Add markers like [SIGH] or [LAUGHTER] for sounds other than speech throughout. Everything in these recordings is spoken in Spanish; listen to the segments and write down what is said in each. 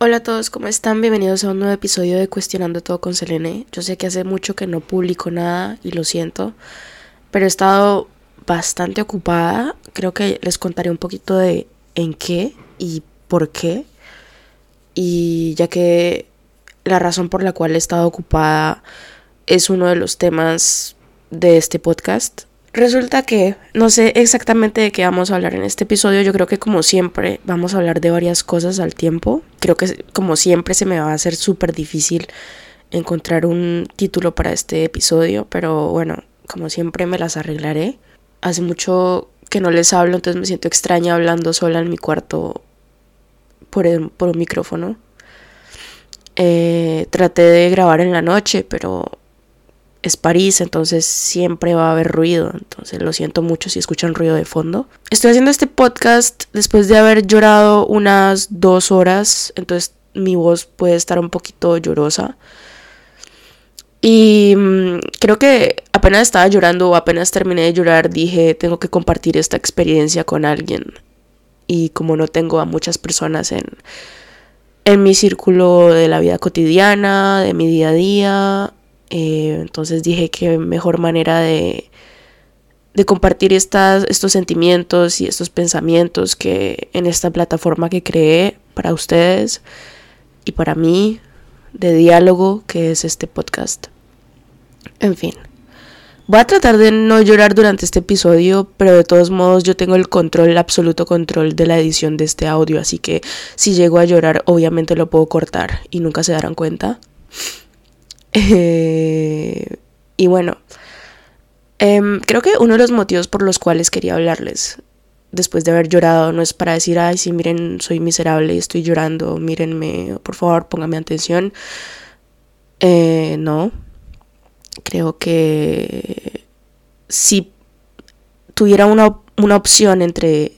Hola a todos, ¿cómo están? Bienvenidos a un nuevo episodio de Cuestionando Todo con Selene. Yo sé que hace mucho que no publico nada y lo siento, pero he estado bastante ocupada. Creo que les contaré un poquito de en qué y por qué. Y ya que la razón por la cual he estado ocupada es uno de los temas de este podcast. Resulta que no sé exactamente de qué vamos a hablar en este episodio. Yo creo que como siempre vamos a hablar de varias cosas al tiempo. Creo que como siempre se me va a hacer súper difícil encontrar un título para este episodio. Pero bueno, como siempre me las arreglaré. Hace mucho que no les hablo, entonces me siento extraña hablando sola en mi cuarto por, por un micrófono. Eh, traté de grabar en la noche, pero es París, entonces siempre va a haber ruido. Entonces lo siento mucho si escuchan ruido de fondo. Estoy haciendo este podcast después de haber llorado unas dos horas, entonces mi voz puede estar un poquito llorosa. Y mm, creo que apenas estaba llorando o apenas terminé de llorar, dije, tengo que compartir esta experiencia con alguien. Y como no tengo a muchas personas en, en mi círculo de la vida cotidiana, de mi día a día, eh, entonces dije que mejor manera de, compartir estas, estos sentimientos y estos pensamientos que en esta plataforma que creé para ustedes y para mí de diálogo que es este podcast. En fin. Voy a tratar de no llorar durante este episodio, pero de todos modos yo tengo el control, el absoluto control de la edición de este audio, así que si llego a llorar obviamente lo puedo cortar y nunca se darán cuenta. Eh, y bueno, em, creo que uno de los motivos por los cuales quería hablarles después de haber llorado no es para decir, ay, sí, miren, soy miserable y estoy llorando, mírenme, por favor, pónganme atención. Eh, no, creo que si tuviera una, una opción entre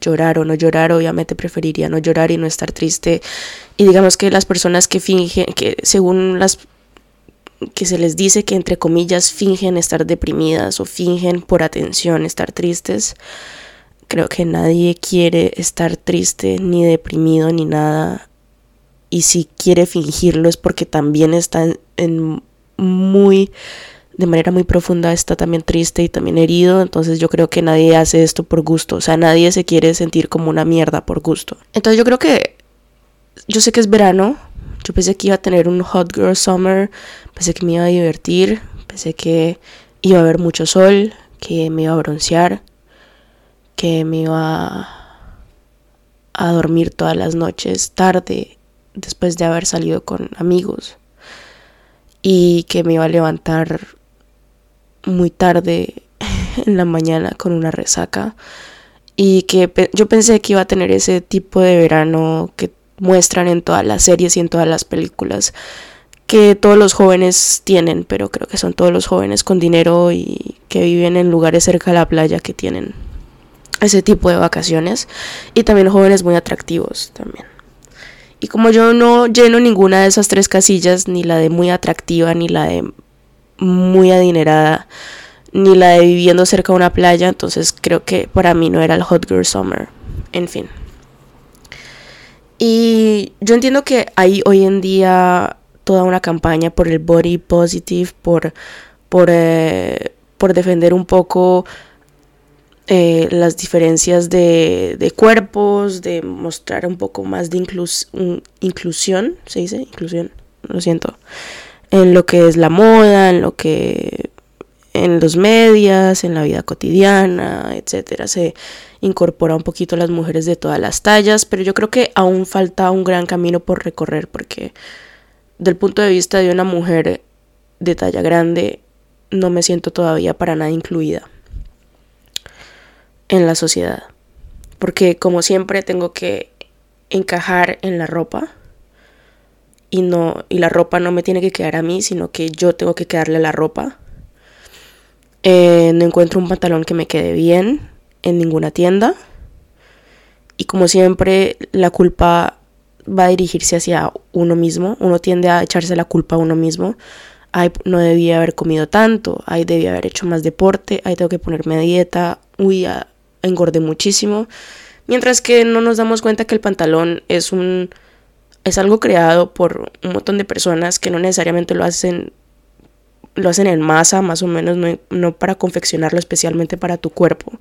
llorar o no llorar, obviamente preferiría no llorar y no estar triste. Y digamos que las personas que fingen, que según las que se les dice que entre comillas fingen estar deprimidas o fingen por atención estar tristes. Creo que nadie quiere estar triste ni deprimido ni nada. Y si quiere fingirlo es porque también está en, muy de manera muy profunda está también triste y también herido, entonces yo creo que nadie hace esto por gusto, o sea, nadie se quiere sentir como una mierda por gusto. Entonces yo creo que yo sé que es verano, yo pensé que iba a tener un hot girl summer, pensé que me iba a divertir, pensé que iba a haber mucho sol, que me iba a broncear, que me iba a dormir todas las noches tarde después de haber salido con amigos y que me iba a levantar muy tarde [LAUGHS] en la mañana con una resaca y que yo pensé que iba a tener ese tipo de verano que muestran en todas las series y en todas las películas que todos los jóvenes tienen, pero creo que son todos los jóvenes con dinero y que viven en lugares cerca de la playa que tienen ese tipo de vacaciones y también jóvenes muy atractivos también. Y como yo no lleno ninguna de esas tres casillas, ni la de muy atractiva, ni la de muy adinerada, ni la de viviendo cerca de una playa, entonces creo que para mí no era el Hot Girl Summer. En fin. Y yo entiendo que hay hoy en día toda una campaña por el body positive, por, por, eh, por defender un poco eh, las diferencias de, de, cuerpos, de mostrar un poco más de inclusión, ¿se dice? Inclusión, lo siento, en lo que es la moda, en lo que en los medios, en la vida cotidiana, etcétera. Se incorpora un poquito a las mujeres de todas las tallas, pero yo creo que aún falta un gran camino por recorrer porque del punto de vista de una mujer de talla grande no me siento todavía para nada incluida en la sociedad. Porque como siempre tengo que encajar en la ropa y no y la ropa no me tiene que quedar a mí, sino que yo tengo que quedarle la ropa eh, no encuentro un pantalón que me quede bien en ninguna tienda. Y como siempre, la culpa va a dirigirse hacia uno mismo. Uno tiende a echarse la culpa a uno mismo. Ay, no debía haber comido tanto. Ay, debía haber hecho más deporte. Ay, tengo que ponerme a dieta. Uy, engordé muchísimo. Mientras que no nos damos cuenta que el pantalón es un es algo creado por un montón de personas que no necesariamente lo hacen lo hacen en masa, más o menos, no, para confeccionarlo especialmente para tu cuerpo.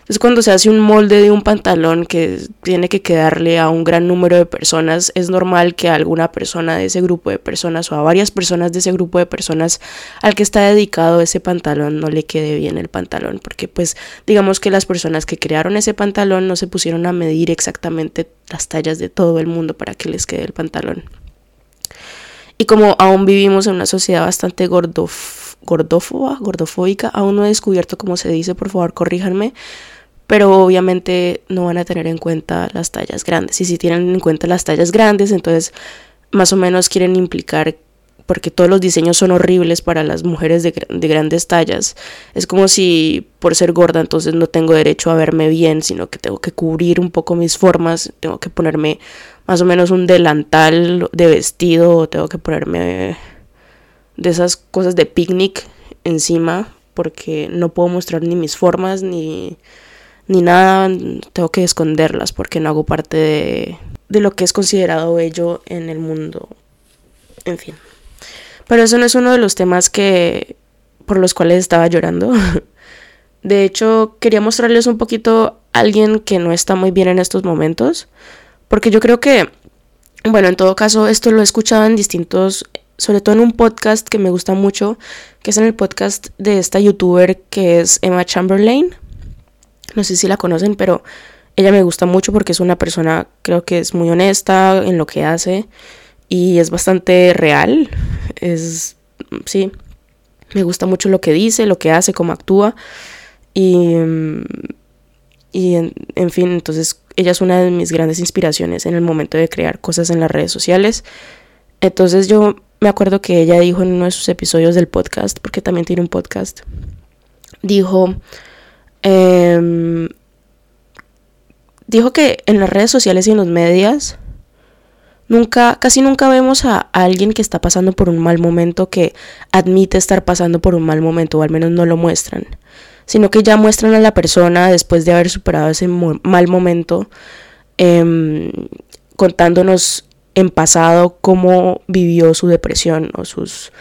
Entonces, cuando se hace un molde de un pantalón que tiene que quedarle a un gran número de personas, es normal que a alguna persona de ese grupo de personas o a varias personas de ese grupo de personas al que está dedicado ese pantalón no le quede bien el pantalón, porque pues digamos que las personas que crearon ese pantalón no se pusieron a medir exactamente las tallas de todo el mundo para que les quede el pantalón. Y como aún vivimos en una sociedad bastante gordof gordófoba, gordofóbica, aún no he descubierto cómo se dice, por favor corríjanme, pero obviamente no van a tener en cuenta las tallas grandes. Y si tienen en cuenta las tallas grandes, entonces más o menos quieren implicar porque todos los diseños son horribles para las mujeres de, de, grandes tallas. Es como si por ser gorda entonces no tengo derecho a verme bien, sino que tengo que cubrir un poco mis formas, tengo que ponerme más o menos un delantal de vestido, o tengo que ponerme de esas cosas de picnic encima, porque no puedo mostrar ni mis formas ni, ni nada, tengo que esconderlas porque no hago parte de, de lo que es considerado bello en el mundo. En fin. Pero eso no es uno de los temas que por los cuales estaba llorando. [LAUGHS] De hecho, quería mostrarles un poquito a alguien que no está muy bien en estos momentos, porque yo creo que, bueno, en todo caso, esto lo he escuchado en distintos, sobre todo en un podcast que me gusta mucho, que es en el podcast de esta youtuber que es Emma Chamberlain. No sé si la conocen, pero ella me gusta mucho porque es una persona, creo que es muy honesta en lo que hace y es bastante real. Es, sí, me gusta mucho lo que dice, lo que hace, cómo actúa. Y, y en, fin, entonces ella es una de mis grandes inspiraciones en el momento de crear cosas en las redes sociales. Entonces yo me acuerdo que ella dijo en uno de sus episodios del podcast, porque también tiene un podcast, dijo, eh, dijo que en las redes sociales y en los medios Nunca, casi nunca vemos a alguien que está pasando por un mal momento que admite estar pasando por un mal momento, o al menos no lo muestran, sino que ya muestran a la persona después de haber superado ese mal momento, em, contándonos en pasado cómo vivió su depresión o sus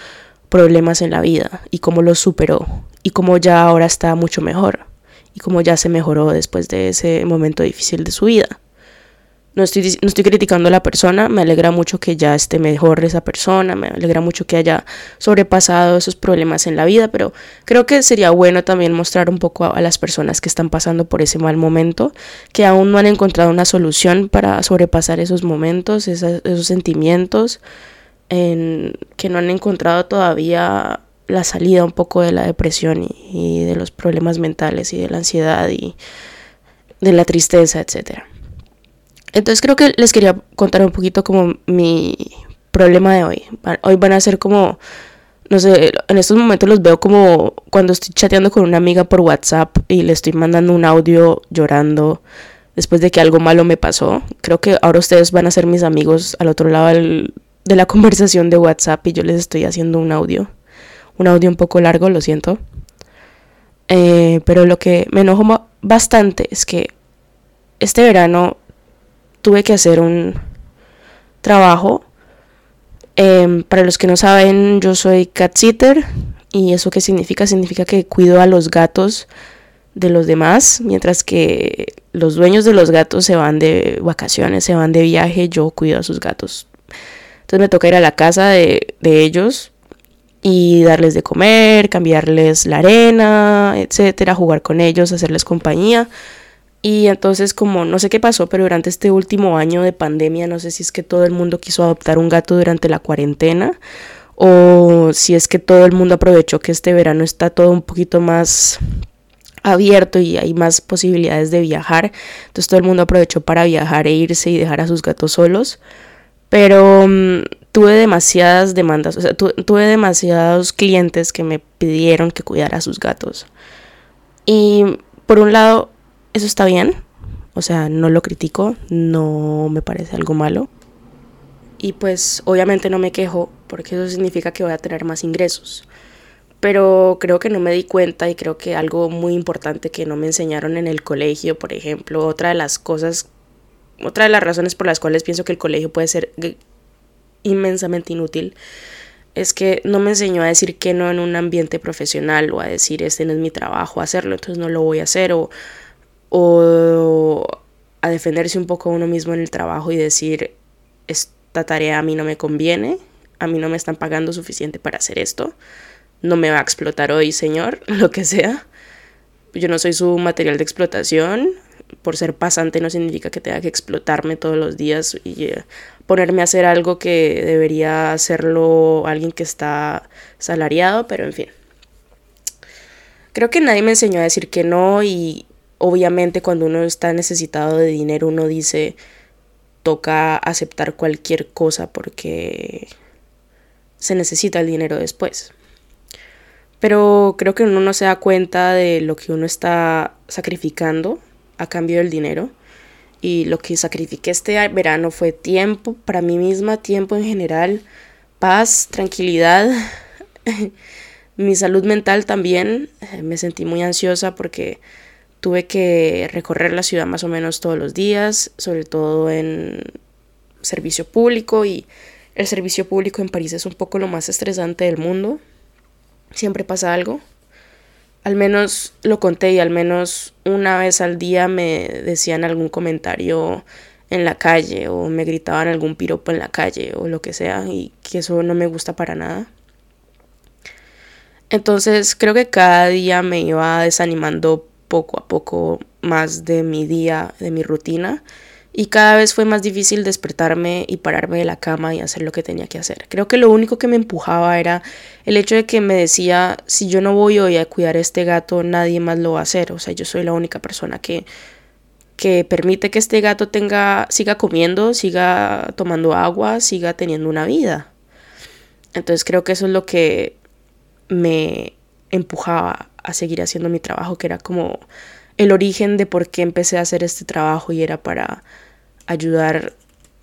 problemas en la vida y cómo los superó y cómo ya ahora está mucho mejor y cómo ya se mejoró después de ese momento difícil de su vida. No estoy, no estoy criticando a la persona, me alegra mucho que ya esté mejor esa persona, me alegra mucho que haya sobrepasado esos problemas en la vida, pero creo que sería bueno también mostrar un poco a, las personas que están pasando por ese mal momento, que aún no han encontrado una solución para sobrepasar esos momentos, esos sentimientos, en, que no han encontrado todavía la salida un poco de la depresión y, y de los problemas mentales y de la ansiedad y de la tristeza, etcétera. Entonces creo que les quería contar un poquito como mi problema de hoy. Hoy van a ser como, no sé, en estos momentos los veo como cuando estoy chateando con una amiga por WhatsApp y le estoy mandando un audio llorando después de que algo malo me pasó. Creo que ahora ustedes van a ser mis amigos al otro lado de la [LAUGHS] conversación de WhatsApp y yo les estoy haciendo un audio. Un audio un poco largo, lo siento. Eh, pero lo que me enojó bastante es que este verano tuve que hacer un trabajo. Em, para los que no saben, yo soy cat sitter. ¿Y eso qué significa? Significa que cuido a los gatos de los demás, mientras que los dueños de los gatos se van de vacaciones, se van de viaje, yo cuido a sus gatos. Entonces me toca ir a la casa de, de ellos y darles de comer, cambiarles la arena, etcétera, jugar con ellos, hacerles compañía. Y entonces como no sé qué pasó, pero durante este último año de pandemia, no sé si es que todo el mundo quiso adoptar un gato durante la cuarentena o si es que todo el mundo aprovechó que este verano está todo un poquito más abierto y hay más posibilidades de viajar. Entonces todo el mundo aprovechó para viajar e irse y dejar a sus gatos solos. Pero mm, tuve demasiadas demandas, o sea, tuve demasiados clientes que me pidieron que cuidara a sus gatos. Y por un lado, eso está bien, o sea, no lo critico, no me parece algo malo. Y pues obviamente no me quejo porque eso significa que voy a tener más ingresos. Pero creo que no me di cuenta y creo que algo muy importante que no me enseñaron en el colegio, por ejemplo, otra de las cosas otra de las razones por las cuales pienso que el colegio puede ser inmensamente inútil es que no me enseñó a decir que no en un ambiente profesional o a decir este no es mi trabajo hacerlo, entonces no lo voy a hacer o, o a defenderse un poco uno mismo en el trabajo y decir esta tarea a mí no me conviene, a mí no me están pagando suficiente para hacer esto, no me va a explotar hoy, señor, [LAUGHS] lo que sea. Yo no soy su material de explotación, por ser pasante no significa que tenga que explotarme todos los días y eh, ponerme a hacer algo que debería hacerlo alguien que está salariado, pero en fin. Creo que nadie me enseñó a decir que no y obviamente cuando uno está necesitado de dinero uno dice toca aceptar cualquier cosa porque se necesita el dinero después. Pero creo que uno no se da cuenta de lo que uno está sacrificando a cambio del dinero. Y lo que sacrifiqué este verano fue tiempo para mí misma, tiempo en general, paz, tranquilidad. [LAUGHS] Mi salud mental también. Me sentí muy ansiosa porque tuve que recorrer la ciudad más o menos todos los días, sobre todo en servicio público y el servicio público en París es un poco lo más estresante del mundo. Siempre pasa algo al menos lo conté y al menos una vez al día me decían algún comentario en la calle o me gritaban algún piropo en la calle o lo que sea y que eso no me gusta para nada. Entonces creo que cada día me iba desanimando poco a poco más de mi día, de mi rutina y cada vez fue más difícil despertarme y pararme de la cama y hacer lo que tenía que hacer. Creo que lo único que me empujaba era el hecho de que me decía, si yo no voy hoy a cuidar a este gato, nadie más lo va a hacer. O sea, yo soy la única persona que, que permite que este gato tenga, siga comiendo, siga tomando agua, siga teniendo una vida. Entonces creo que eso es lo que me empujaba a seguir haciendo mi trabajo, que era como el origen de por qué empecé a hacer este trabajo y era para ayudar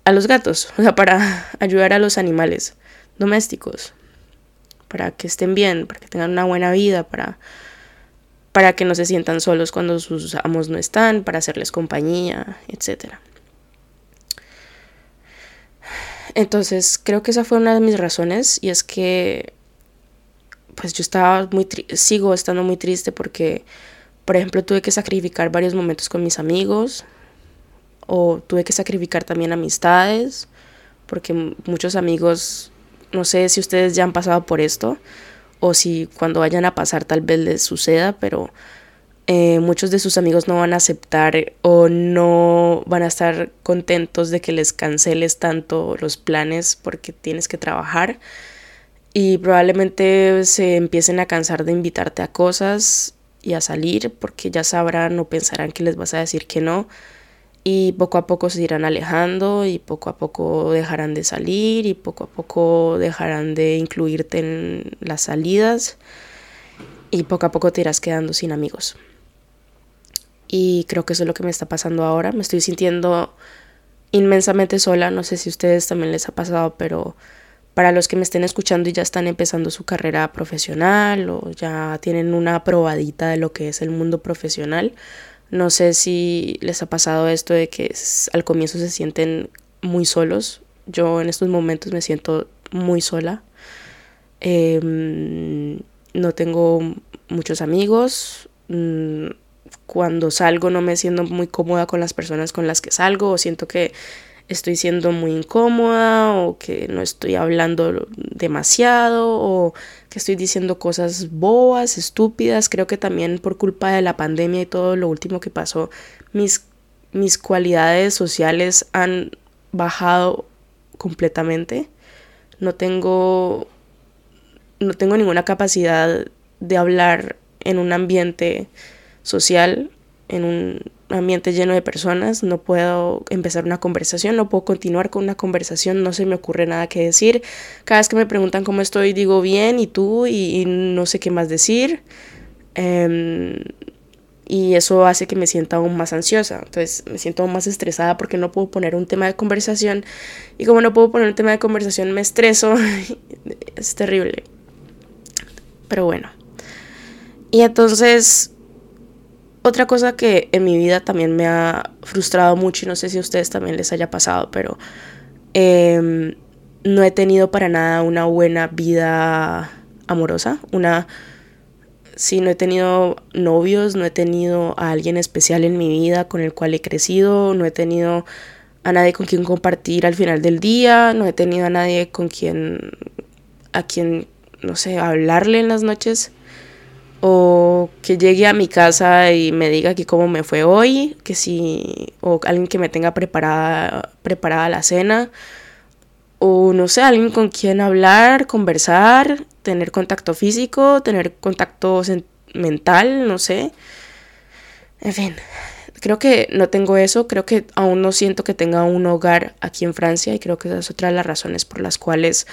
a los gatos, [LAUGHS] o sea, para ayudar a los animales domésticos, para que estén bien, para que tengan una buena vida, para, para que no se sientan solos cuando sus amos no están, para hacerles compañía, etc. Entonces, creo que esa fue una de mis razones y es que pues yo estaba muy sigo estando muy triste porque por ejemplo tuve que sacrificar varios momentos con mis amigos, o tuve que sacrificar también amistades, porque muchos amigos, no sé si ustedes ya han pasado por esto, o si cuando vayan a pasar tal vez les suceda, pero eh, muchos de sus amigos no van a aceptar o no van a estar contentos de que les canceles tanto los planes porque tienes que trabajar y probablemente se empiecen a cansar de invitarte a cosas y a salir porque ya sabrán o pensarán que les vas a decir que no y poco a poco se irán alejando y poco a poco dejarán de salir y poco a poco dejarán de incluirte en las salidas y poco a poco te irás quedando sin amigos. Y creo que eso es lo que me está pasando ahora. Me estoy sintiendo inmensamente sola. No sé si a ustedes también les ha pasado, pero para los que me estén escuchando y ya están empezando su carrera profesional o ya tienen una probadita de lo que es el mundo profesional, no sé si les ha pasado esto de que al comienzo se sienten muy solos. Yo en estos momentos me siento muy sola. Em, no tengo muchos amigos. Mm, cuando salgo no me siento muy cómoda con las personas con las que salgo o siento que estoy siendo muy incómoda o que no estoy hablando demasiado o que estoy diciendo cosas bobas, estúpidas. Creo que también por culpa de la pandemia y todo lo último que pasó, mis, mis cualidades sociales han bajado completamente. No tengo no tengo ninguna capacidad de hablar en un ambiente social, en un ambiente lleno de personas, no puedo empezar una conversación, no puedo continuar con una conversación, no se me ocurre nada que decir. Cada vez que me preguntan cómo estoy, digo bien, y tú, y, no sé qué más decir. Em, y eso hace que me sienta aún más ansiosa. Entonces me siento aún más estresada porque no puedo poner un tema de conversación. Y como no puedo poner un tema de conversación, me estreso. [LAUGHS] es terrible. Pero bueno. Y entonces otra cosa que en mi vida también me ha frustrado mucho y no sé si a ustedes también les haya pasado, pero em, no he tenido para nada una buena vida amorosa, una sí, no he tenido novios, no he tenido a alguien especial en mi vida con el cual he crecido, no he tenido a nadie con quien compartir al final del día, no he tenido a nadie con quien, a quien, no sé, hablarle en las noches o que llegue a mi casa y me diga aquí cómo me fue hoy, que si, o alguien que me tenga preparada, preparada la cena, o no sé, alguien con quien hablar, conversar, tener contacto físico, tener contacto mental, no sé. En fin, creo que no tengo eso, creo que aún no siento que tenga un hogar aquí en Francia y creo que esa es otra de las razones por las cuales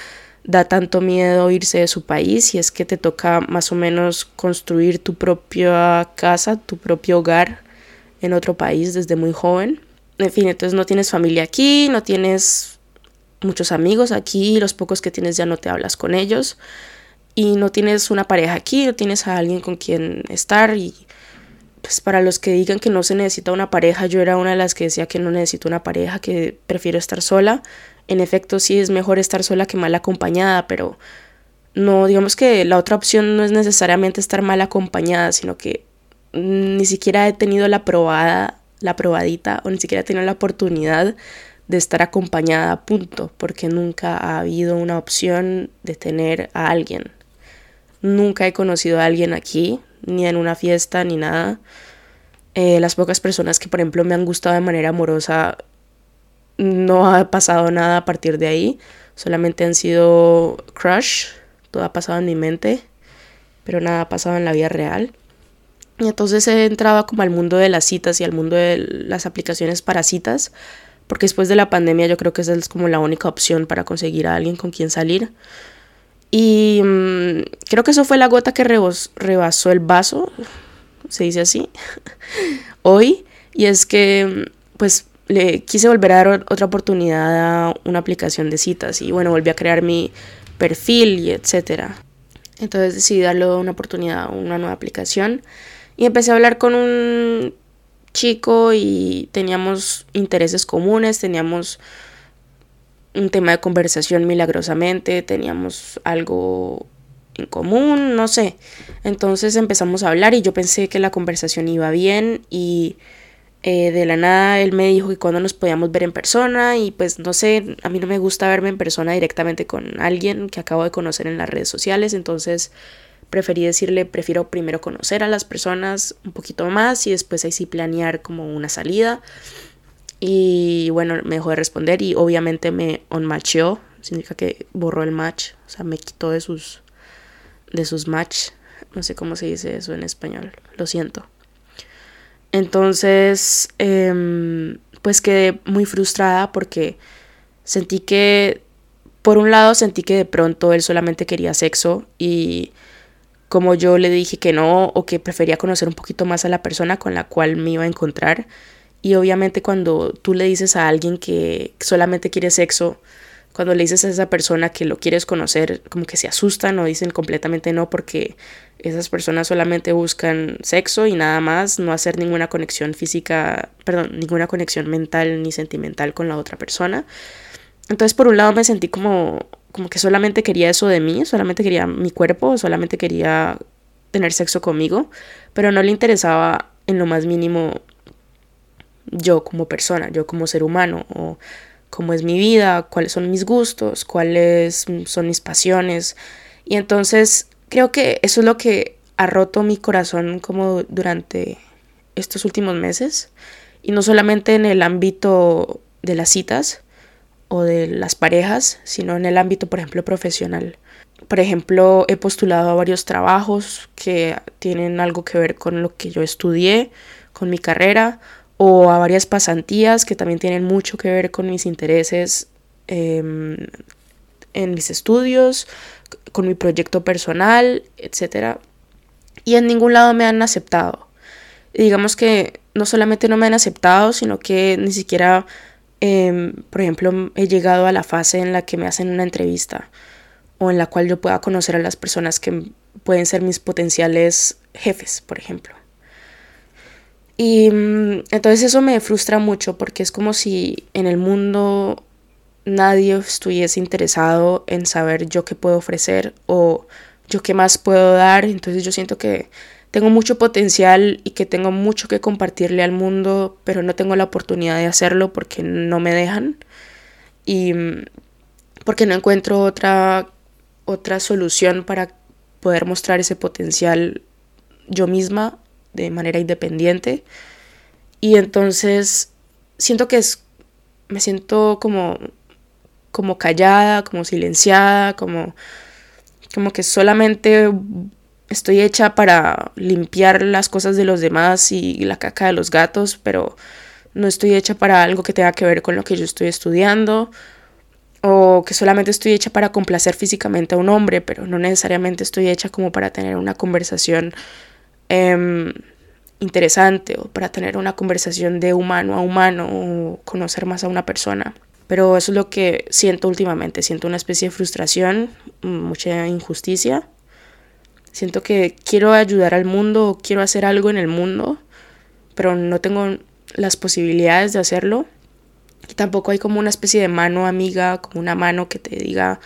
da tanto miedo irse de su país y es que te toca más o menos construir tu propia casa, tu propio hogar en otro país desde muy joven. En fin, entonces no tienes familia aquí, no tienes muchos amigos aquí, los pocos que tienes ya no te hablas con ellos y no tienes una pareja aquí, no tienes a alguien con quien estar y pues para los que digan que no se necesita una pareja, yo era una de las que decía que no necesito una pareja, que prefiero estar sola en efecto sí es mejor estar sola que mal acompañada, pero no, digamos que la otra opción no es necesariamente estar mal acompañada, sino que ni siquiera he tenido la probada, la probadita, o ni siquiera he tenido la oportunidad de estar acompañada, punto, porque nunca ha habido una opción de tener a alguien. Nunca he conocido a alguien aquí, ni en una fiesta, ni nada. Eh, las pocas personas que, por ejemplo, me han gustado de manera amorosa no ha pasado nada a partir de ahí. Solamente han sido crush. Todo ha pasado en mi mente. Pero nada ha pasado en la vida real. Y entonces he entrado como al mundo de las citas y al mundo de las aplicaciones para citas. Porque después de la pandemia yo creo que esa es como la única opción para conseguir a alguien con quien salir. Y mm, creo que eso fue la gota que rebasó el vaso. Se dice así. [LAUGHS] Hoy. Y es que pues le quise volver a dar otra oportunidad a una aplicación de citas y bueno, volví a crear mi perfil y etcétera. Entonces decidí darle una oportunidad a una nueva aplicación y empecé a hablar con un chico y teníamos intereses comunes, teníamos un tema de conversación milagrosamente, teníamos algo en común, no sé. Entonces empezamos a hablar y yo pensé que la conversación iba bien y eh, de la nada él me dijo que cuando nos podíamos ver en persona y pues no sé, a mí no me gusta verme en persona directamente con alguien que acabo de conocer en las redes sociales, entonces preferí decirle, prefiero primero conocer a las personas un poquito más y después ahí sí planear como una salida. Y bueno, me dejó de responder y obviamente me unmatchó, significa que borró el match, o sea, me quitó de sus de sus match, no sé cómo se dice eso en español, lo siento. Entonces, em, pues quedé muy frustrada porque sentí que, por un lado, sentí que de pronto él solamente quería sexo y como yo le dije que no o que prefería conocer un poquito más a la persona con la cual me iba a encontrar. Y obviamente cuando tú le dices a alguien que solamente quiere sexo, cuando le dices a esa persona que lo quieres conocer, como que se asustan o dicen completamente no porque esas personas solamente buscan sexo y nada más, no hacer ninguna conexión física, perdón, ninguna conexión mental ni sentimental con la otra persona. Entonces, por un lado me sentí como como que solamente quería eso de mí, solamente quería mi cuerpo, solamente quería tener sexo conmigo, pero no le interesaba en lo más mínimo yo como persona, yo como ser humano o cómo es mi vida, cuáles son mis gustos, cuáles son mis pasiones. Y entonces creo que eso es lo que ha roto mi corazón como durante estos últimos meses. Y no solamente en el ámbito de las citas o de las parejas, sino en el ámbito, por ejemplo, profesional. Por ejemplo, he postulado a varios trabajos que tienen algo que ver con lo que yo estudié, con mi carrera, o a varias pasantías que también tienen mucho que ver con mis intereses em, en mis estudios, con mi proyecto personal, etc. Y en ningún lado me han aceptado. digamos que no solamente no me han aceptado, sino que ni siquiera, em, por ejemplo, he llegado a la fase en la que me hacen una entrevista o en la cual yo pueda conocer a las personas que pueden ser mis potenciales jefes, por ejemplo. Y mm, entonces eso me frustra mucho porque es como si en el mundo nadie estuviese interesado en saber yo qué puedo ofrecer o yo qué más puedo dar. Entonces yo siento que tengo mucho potencial y que tengo mucho que compartirle al mundo, pero no tengo la oportunidad de hacerlo porque no me dejan y mm, porque no encuentro otra otra solución para poder mostrar ese potencial yo misma de manera independiente. Y entonces siento que es me siento como como callada, como silenciada, como como que solamente estoy hecha para limpiar las cosas de los demás y la caca de los gatos, pero no estoy hecha para algo que tenga que ver con lo que yo estoy estudiando, o que solamente estoy hecha para complacer físicamente a un hombre, pero no necesariamente estoy hecha como para tener una conversación em, interesante o para tener una conversación de humano a humano o conocer más a una persona. Pero eso es lo que siento últimamente, siento una especie de frustración, mucha injusticia Siento que quiero ayudar al mundo quiero hacer algo en el mundo, pero no tengo las posibilidades de hacerlo. Y tampoco hay como una especie de mano amiga, como una mano que te diga,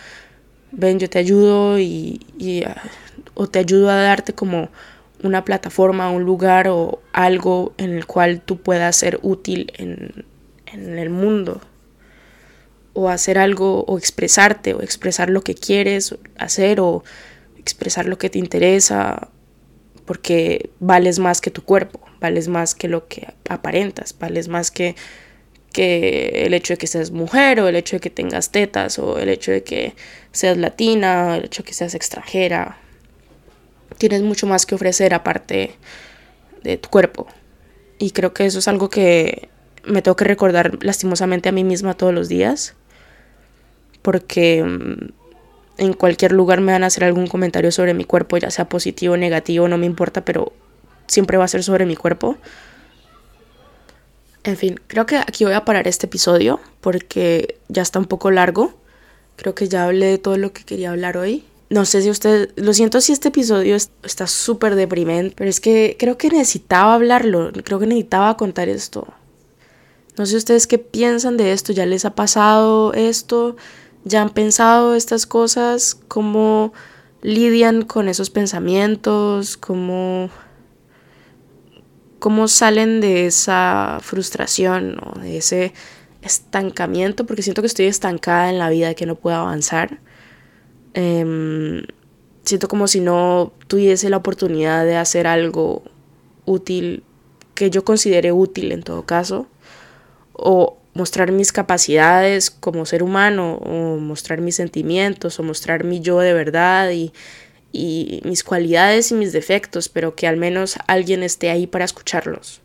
ven, yo te ayudo y, ah, o te ayudo a darte como una plataforma, un lugar o algo en el cual tú puedas ser útil en, el mundo. O hacer algo, o expresarte, o expresar lo que quieres hacer, o expresar lo que te interesa, porque vales más que tu cuerpo, vales más que lo que aparentas, vales más que, que el hecho de que seas mujer o el hecho de que tengas tetas o el hecho de que seas latina, o el hecho de que seas extranjera. Tienes mucho más que ofrecer aparte de tu cuerpo. Y creo que eso es algo que me tengo que recordar lastimosamente a mí misma todos los días. Porque mm, en cualquier lugar me van a hacer algún comentario sobre mi cuerpo, ya sea positivo negativo, no me importa, pero siempre va a ser sobre mi cuerpo. En fin, creo que aquí voy a parar este episodio porque ya está un poco largo. Creo que ya hablé de todo lo que quería hablar hoy. No sé si usted, lo siento si este episodio está súper deprimente, pero es que creo que necesitaba hablarlo, creo que necesitaba contar esto. No sé ustedes qué piensan de esto, ya les ha pasado esto, ya han pensado estas cosas, cómo lidian con esos pensamientos, cómo, cómo salen de esa frustración o de ese estancamiento, porque siento que estoy estancada en la vida, que no puedo avanzar. Em, siento como si no tuviese la oportunidad de hacer algo útil, que yo considere útil en todo caso, o mostrar mis capacidades como ser humano o mostrar mis sentimientos o mostrar mi yo de verdad y, y mis cualidades y mis defectos, pero que al menos alguien esté ahí para escucharlos.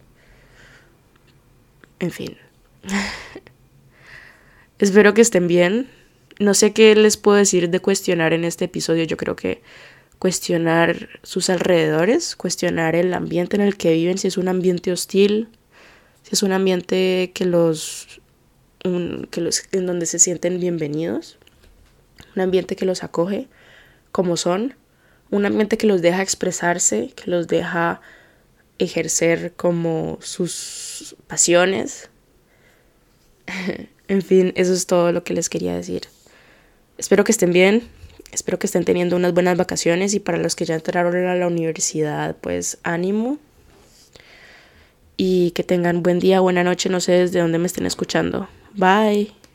En fin. [LAUGHS] Espero que estén bien. No sé qué les puedo decir de cuestionar en este episodio. Yo creo que cuestionar sus alrededores, cuestionar el ambiente en el que viven, si es un ambiente hostil, si es un ambiente que los que los, en donde se sienten bienvenidos, un ambiente que los acoge como son, un ambiente que los deja expresarse, que los deja ejercer como sus pasiones. [LAUGHS] en fin, eso es todo lo que les quería decir. Espero que estén bien, espero que estén teniendo unas buenas vacaciones y para los que ya entraron a la universidad, pues ánimo y que tengan buen día, buena noche, no sé desde dónde me estén escuchando. Bye.